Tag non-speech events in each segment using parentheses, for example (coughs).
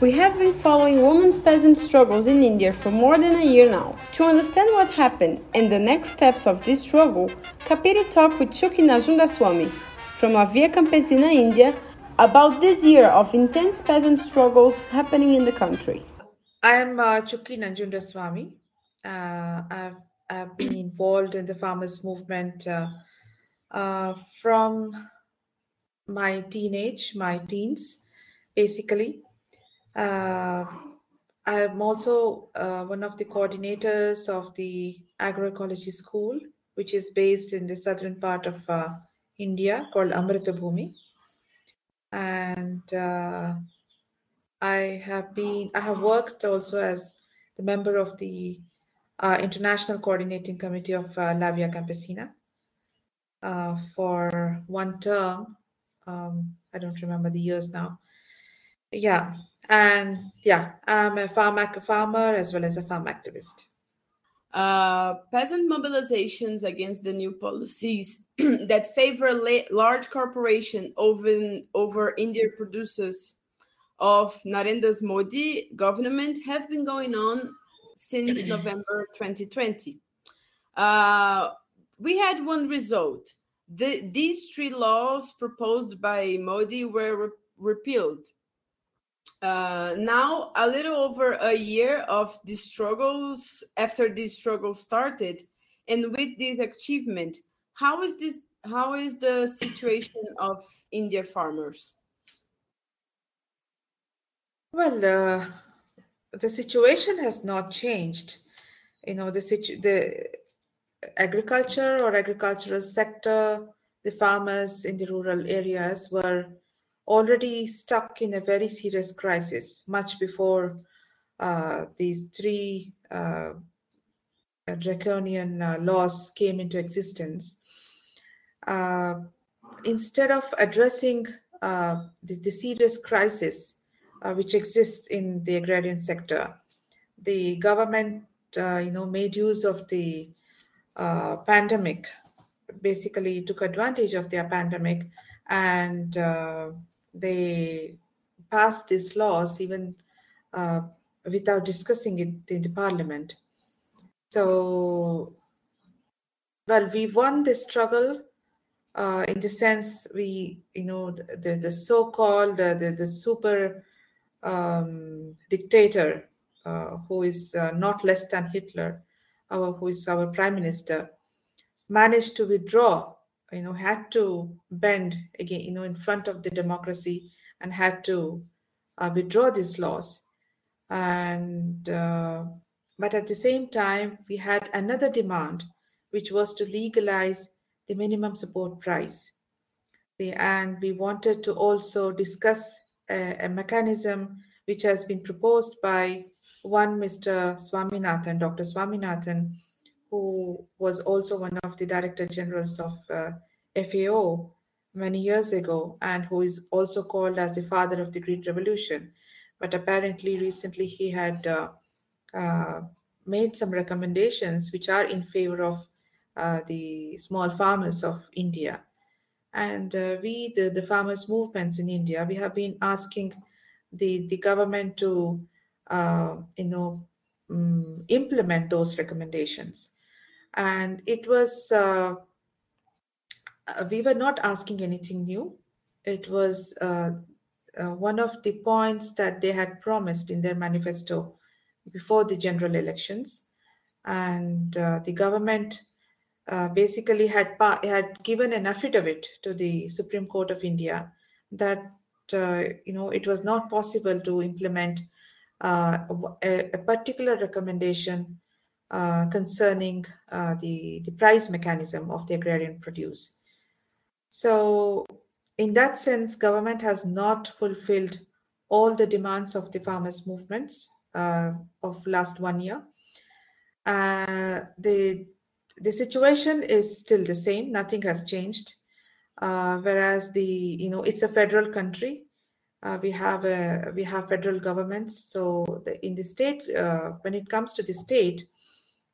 We have been following women's peasant struggles in India for more than a year now. To understand what happened and the next steps of this struggle, Capire talked with Chuki Nanjundaswamy from La Via Campesina, India, about this year of intense peasant struggles happening in the country. I am uh, Chuki Nanjundaswamy. Uh, I've, I've been involved in the farmers' movement uh, uh, from my teenage, my teens, basically. Uh, I'm also uh, one of the coordinators of the agroecology school, which is based in the southern part of uh, India called Amrita Bhumi. And I have been, I have worked also as the member of the uh, International Coordinating Committee of uh, La Via Campesina uh, for one term. Um, I don't remember the years now. Yeah, and yeah, I'm a farm farmer as well as a farm activist. Uh, peasant mobilizations against the new policies (clears throat) that favor la- large corporation over over Indian producers of Narendra Modi government have been going on since (clears throat) November 2020. Uh, we had one result. The, these three laws proposed by Modi were re- repealed uh, now a little over a year of the struggles after this struggle started and with this achievement how is this how is the situation of india farmers? Well uh, the situation has not changed. You know the situ- the agriculture or agricultural sector the farmers in the rural areas were already stuck in a very serious crisis much before uh, these three uh, draconian uh, laws came into existence. Uh, instead of addressing uh, the, the, serious crisis uh, which exists in the agrarian sector, the government, you know, made use of the pandemic. Basically, took advantage of their pandemic and they passed these laws even uh, without discussing it in the parliament. So, well, we won the struggle uh, in the sense we, you know, the, the so-called uh, the, the super um, dictator uh, who is uh, not less than Hitler, our, who is our prime minister, managed to withdraw you know had to bend again you know in front of the democracy and had to uh, withdraw these laws. And uh, but at the same time we had another demand which was to legalize the minimum support price. The, and we wanted to also discuss a, a mechanism which has been proposed by one mr swaminathan dr swaminathan who was also one of the director generals of uh, FAO many years ago, and who is also called as the father of the Green Revolution. But apparently, recently he had uh, uh, made some recommendations which are in favor of uh, the small farmers of India. And uh, we, the, the farmers' movements in India, we have been asking the, the government to, uh, you know, um, implement those recommendations and it was uh, uh, we were not asking anything new. It was uh, uh, one of the points that they had promised in their manifesto before the general elections. And uh, the government uh, basically had had given an affidavit to the supreme court of india that you know it was not possible to implement a, a particular recommendation uh, concerning uh, the, the price mechanism of the agrarian produce. So, in that sense, government has not fulfilled all the demands of the farmers' movements uh, of last one year. Uh, the the situation is still the same; nothing has changed. Uh, whereas the you know it's a federal country, uh, we have a we have federal governments. So the, in the state, when it comes to the state,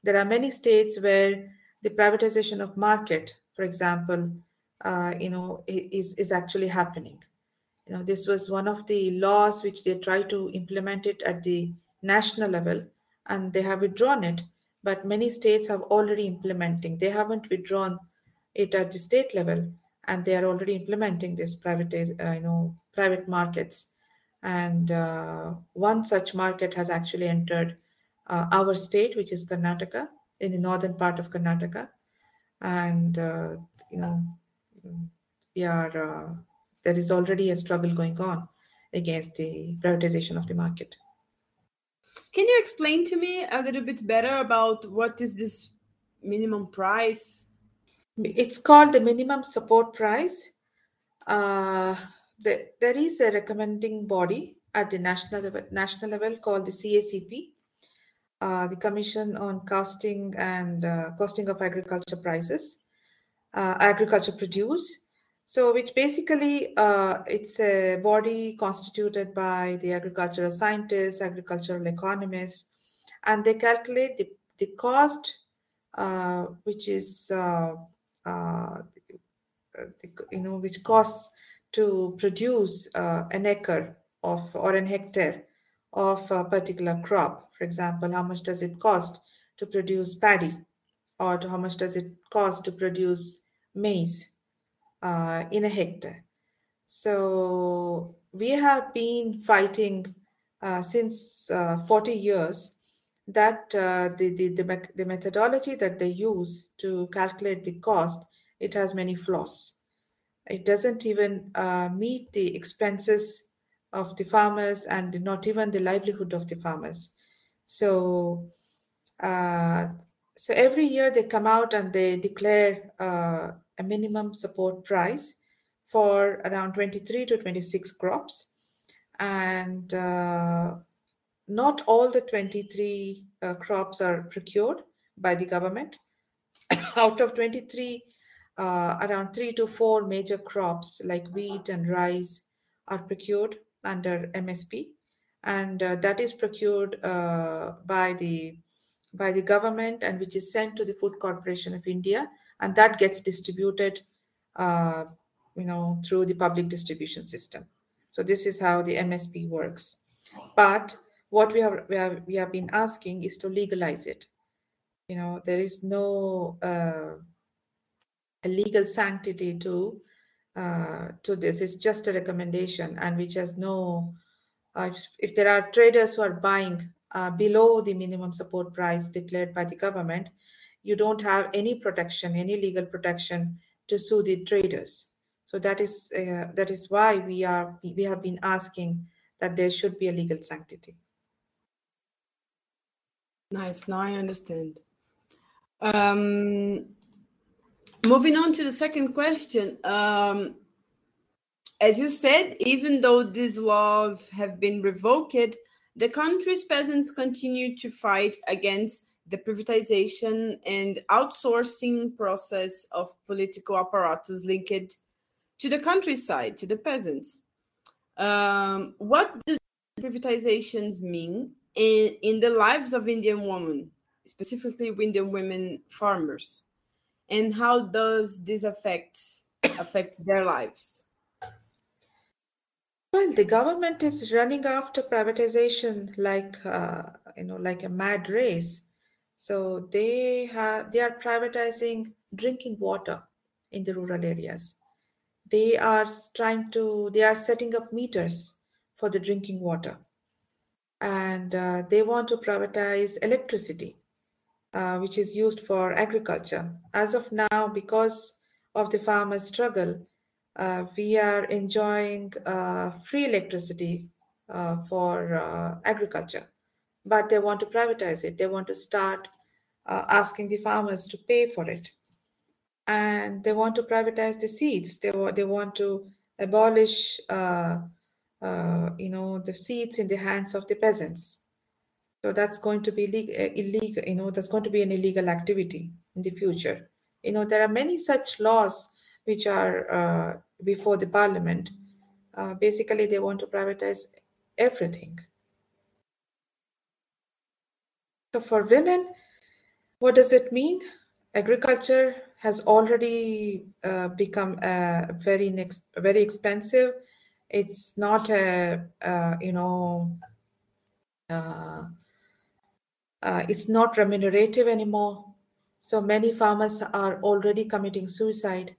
there are many states where the privatization of market, for example, uh, you know, is, is actually happening. You know, this was one of the laws which they tried to implement it at the national level, and they have withdrawn it. But many states have already implementing. They haven't withdrawn it at the state level, and they are already implementing this private, uh, you know, private markets. And uh, one such market has actually entered uh, our state, which is Karnataka, in the northern part of Karnataka, and uh, you know, we are uh, there is already a struggle going on against the privatization of the market. Can you explain to me a little bit better about what is this minimum price? It's called the minimum support price. Uh, the, there is a recommending body at the national level, national level called the CACP, uh, the Commission on Costing and uh, Costing of Agriculture Prices, uh, Agriculture Produce. So, which basically uh, it's a body constituted by the agricultural scientists, agricultural economists, and they calculate the, the cost, uh, which is you know which costs to produce uh, an acre of or an hectare of a particular crop. For example, how much does it cost to produce paddy, or how much does it cost to produce maize? uh, in a hectare. So we have been fighting uh, since uh, 40 years that uh, the, the, the, the, methodology that they use to calculate the cost, it has many flaws. It doesn't even uh, meet the expenses of the farmers and not even the livelihood of the farmers. So, uh, so every year they come out and they declare a minimum support price for around 23 to 26 crops. And uh, not all the 23 uh, crops are procured by the government. (coughs) Out of 23, uh, around three to four major crops like wheat and rice are procured under MSP, and uh, that is procured uh, by the by the government and which is sent to the Food Corporation of India and that gets distributed uh, you know through the public distribution system. So this is how the msp works. But what we have we have, we have been asking is to legalize it. You know there is no uh, a legal sanctity to uh, to this. It's just a recommendation and which has no uh, if, there are traders who are buying uh, below the minimum support price declared by the government you don't have any protection, any legal protection to sue the traders. So that is uh, that is why we are we have been asking that there should be a legal sanctity. Nice. Now I understand. Um, moving on to the second question. Um, as you said, even though these laws have been revoked, the country's peasants continue to fight against the privatization and outsourcing process of political apparatus linked to the countryside, to the peasants. Um, what do privatizations mean in, in the lives of Indian women, specifically Indian women farmers? And how does this affect affect their lives? Well, the government is running after privatization like uh, you know like a mad race so they have they are privatizing drinking water in the rural areas. They are trying to they are setting up meters for the drinking water, and uh, they want to privatize electricity, uh, which is used for agriculture. As of now, because of the farmers' struggle, we are enjoying uh, free electricity uh, for uh, agriculture but they want to privatize it. They want to start uh, asking the farmers to pay for it. And they want to privatize the seeds. They, they want to abolish, uh, uh, you know, the seeds in the hands of the peasants. So that's going to be uh, illegal, you know, that's going to be an illegal activity in the future. You know, there are many such laws which are uh, before the parliament. Uh, basically, they want to privatize everything. So for women, what does it mean? Agriculture has already uh, become very next, very expensive It's not a, uh, you know, uh, uh, it's not remunerative anymore. So many farmers are already committing suicide.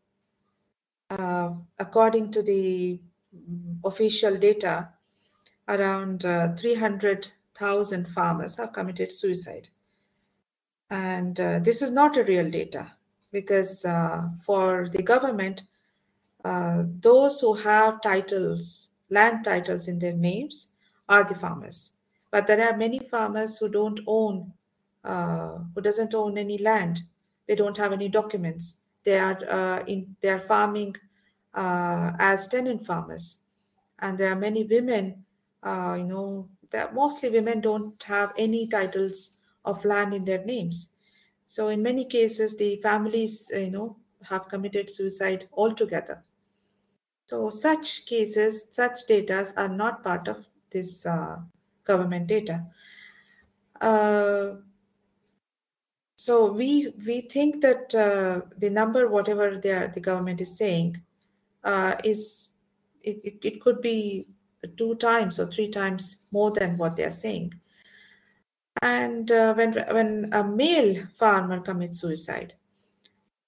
Uh, according to the official data, around uh, 300,000 farmers have committed suicide. And uh, this is not a real data because uh, for the government, uh, those who have titles, land titles in their names, are the farmers. But there are many farmers who don't own, who doesn't own any land. They don't have any documents. They are uh, in, they are farming uh, as tenant farmers, and there are many women. Uh, you know, that mostly women don't have any titles of land in their names. So in many cases, the families, you know, have committed suicide altogether. So such cases, such data are not part of this uh, government data. Uh, so we we think that uh, the number, whatever the government is saying, uh, is it, it, it could be two times or three times more than what they are saying. And uh, when when a male farmer commits suicide,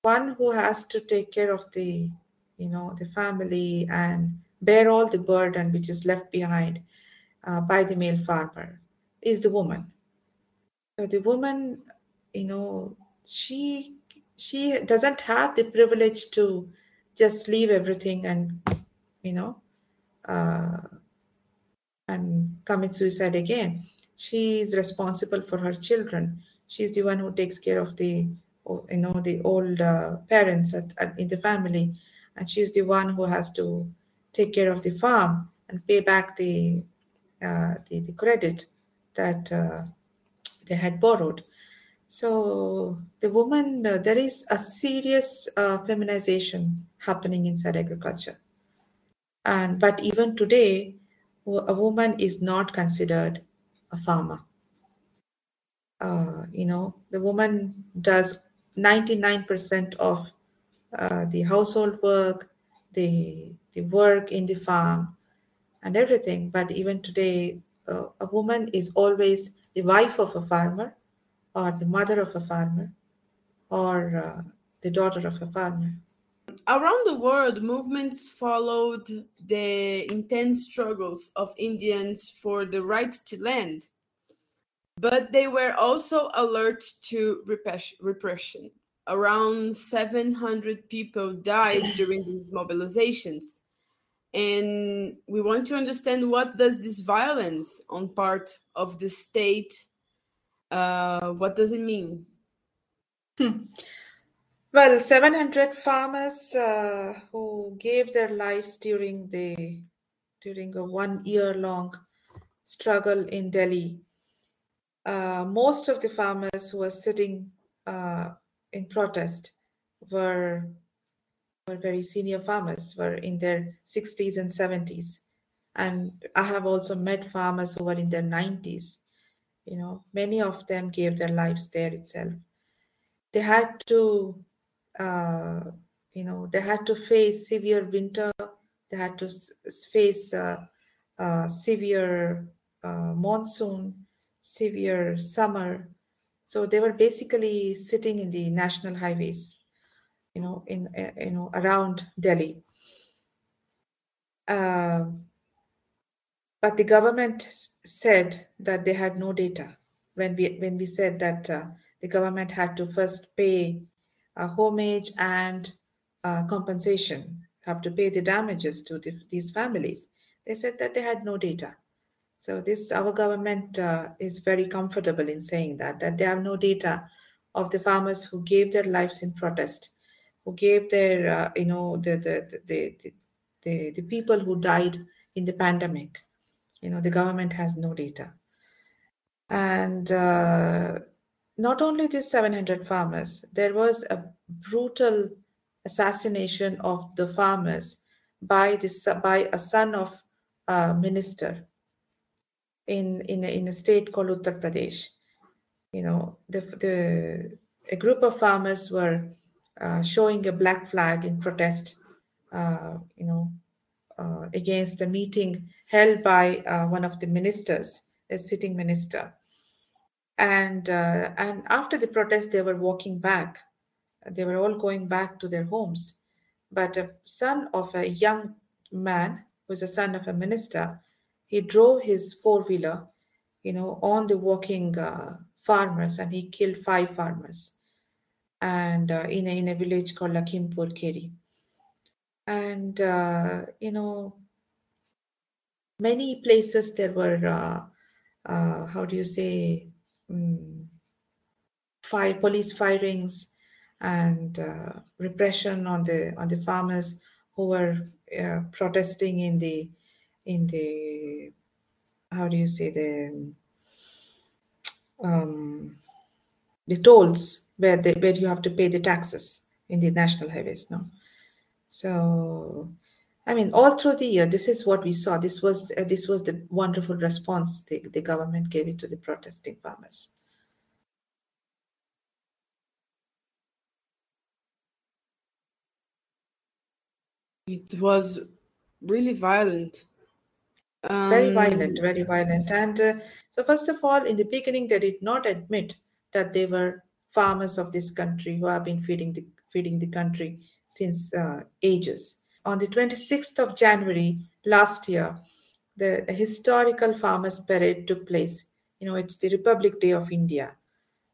one who has to take care of the you know the family and bear all the burden which is left behind uh, by the male farmer is the woman so the woman you know she she doesn't have the privilege to just leave everything and you know uh, and commit suicide again. She is responsible for her children. She's the one who takes care of the you know the old uh, parents at, at, in the family. And she's the one who has to take care of the farm and pay back the uh, the, the, credit that uh, they had borrowed. So the woman, uh, there is a serious uh, feminization happening inside agriculture, and but even today, a woman is not considered a farmer. Uh, you know, the woman does 99% of uh, the household work, the the work in the farm, and everything. But even today, uh, a woman is always the wife of a farmer, or the mother of a farmer, or uh, the daughter of a farmer. Around the world, movements followed the intense struggles of Indians for the right to land, but they were also alert to repression around 700 people died during these mobilizations and we want to understand what does this violence on part of the state uh, what does it mean hmm. well 700 farmers uh, who gave their lives during the during a one year long struggle in delhi uh, most of the farmers who were sitting uh, in protest were were very senior farmers, were in their 60s and 70s. And I have also met farmers who were in their 90s. You know, many of them gave their lives there itself. They had to, uh, you know, they had to face severe winter. They had to face uh, uh, severe uh, monsoon, severe summer, so they were basically sitting in the national highways, you know, in uh, you know around Delhi. Uh, but the government said that they had no data when we when we said that uh, the government had to first pay a homage and uh, compensation, have to pay the damages to the, these families. They said that they had no data. So this our government uh, is very comfortable in saying that that they have no data of the farmers who gave their lives in protest, who gave their uh, you know the the, the the, the the people who died in the pandemic. You know the government has no data, and uh, not only these 700 farmers, there was a brutal assassination of the farmers by this by a son of a minister in in a, in a state called Uttar Pradesh. You know, the the a group of farmers were uh, showing a black flag in protest. Uh, you know, against a meeting held by uh, one of the ministers, a sitting minister. And, uh, and after the protest, they were walking back. They were all going back to their homes. But a son of a young man, who was a son of a minister, he drove his four wheeler, you know, on the walking uh, farmers and he killed five farmers and uh, in, a, in a village called Lakhimpur Kheri. And, uh, you know, many places there were, uh, uh, how do you say, um, fire, police firings and uh, repression on the on the farmers who were uh, protesting in the in the how do you say the um, the tolls where they, where you have to pay the taxes in the national highways no so i mean all through the year this is what we saw. This was uh, this was the wonderful response the, the government gave it to the protesting farmers. It was really violent. Um, very violent very violent. And uh, so first of all in the beginning they did not admit that they were farmers of this country who have been feeding the feeding the country since uh, ages. On the 26th of january last year the historical farmers parade took place. You know it's the republic day of india.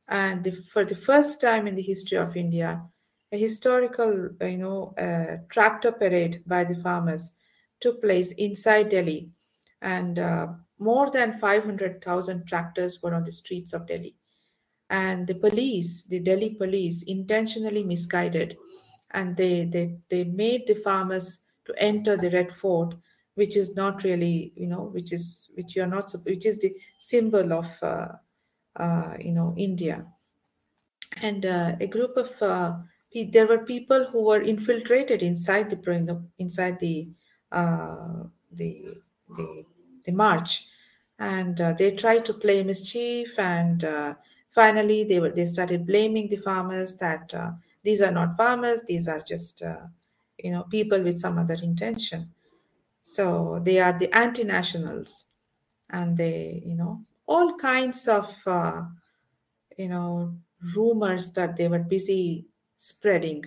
And the, for the first time in the history of india a historical you know uh, tractor parade by the farmers took place inside delhi. And uh, more than 500,000 tractors were on the streets of Delhi. And the police, the Delhi police, intentionally misguided and they, they, they made the farmers to enter the Red Fort, which is not really, you know, which is which you are not, which is the symbol of, uh, uh, you know, India. And uh, a group of uh, there were people who were infiltrated inside the inside the uh, the the the march and uh, they tried to play mischief and finally they were they started blaming the farmers that uh, these are not farmers these are just uh, you know people with some other intention. So they are the anti-nationals and they you know all kinds of uh, you know rumors that they were busy spreading.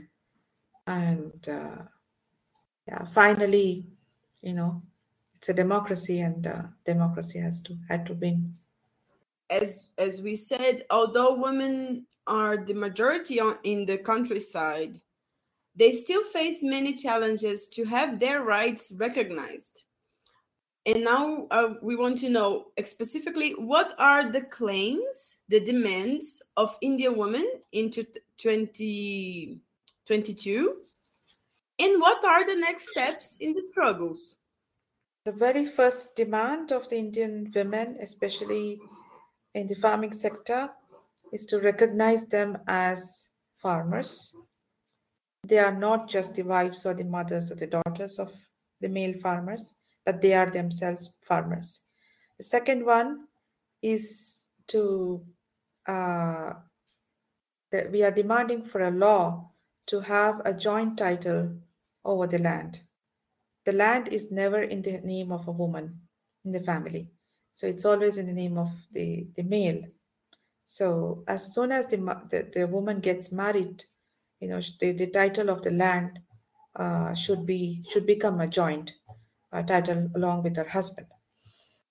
And uh, yeah finally you know it's a democracy and uh, democracy has to had to win as as we said although women are the majority on, in the countryside they still face many challenges to have their rights recognized. And now uh, we want to know specifically what are the claims the demands of indian women into 2022 and what are the next steps in the struggles? The very first demand of the Indian women, especially in the farming sector, is to recognize them as farmers. They are not just the wives or the mothers or the daughters of the male farmers, but they are themselves farmers. The second one is to uh, that we are demanding for a law to have a joint title over the land the land is never in the name of a woman in the family. So it's always in the name of the, the male. So as soon as the, the, the woman gets married, you know, the, the title of the land uh, should be should become a joint uh, title along with her husband.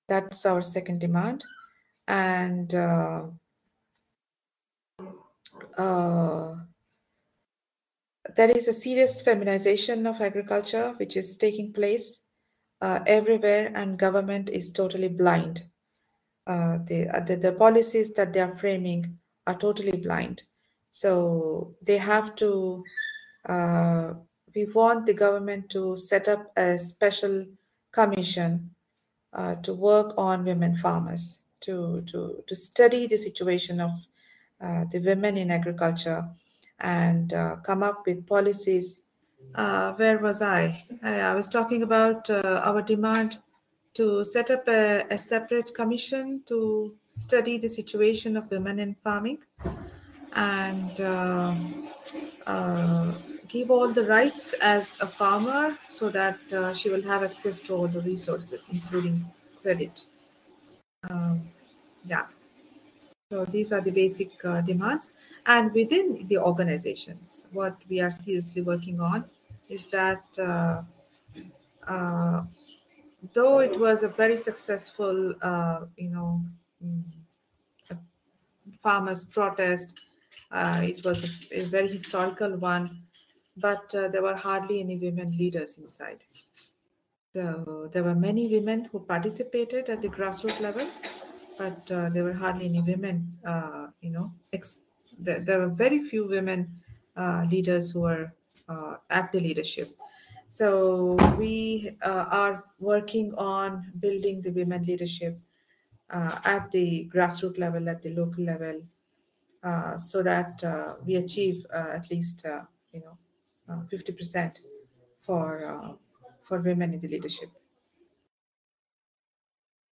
That's our second demand. And uh, uh there is a serious feminization of agriculture which is taking place uh, everywhere and government is totally blind uh, the, uh, the, the policies that they are framing are totally blind so they have to uh, we want the government to set up a special commission uh, to work on women farmers to to to study the situation of uh, the women in agriculture and come up with policies. Uh, where was I? I, I was talking about uh, our demand to set up a, a, separate commission to study the situation of women in farming. And uh, uh, give all the rights as a farmer so that uh, she will have access to all the resources, including credit. Um, yeah. So these are the basic uh, demands. And within the organizations, what we are seriously working on is that uh, uh, though it was a very successful, uh, you know, mm, farmers' protest, uh, it was a, a, very historical one, but uh, there were hardly any women leaders inside. So there were many women who participated at the grassroots level, but uh, there were hardly any women, you know, ex- there, there, were very few women uh, leaders who are uh, at the leadership. So we are working on building the women leadership at the grassroots level, at the local level, uh, so that uh, we achieve uh, at least you know 50% for for women in the leadership.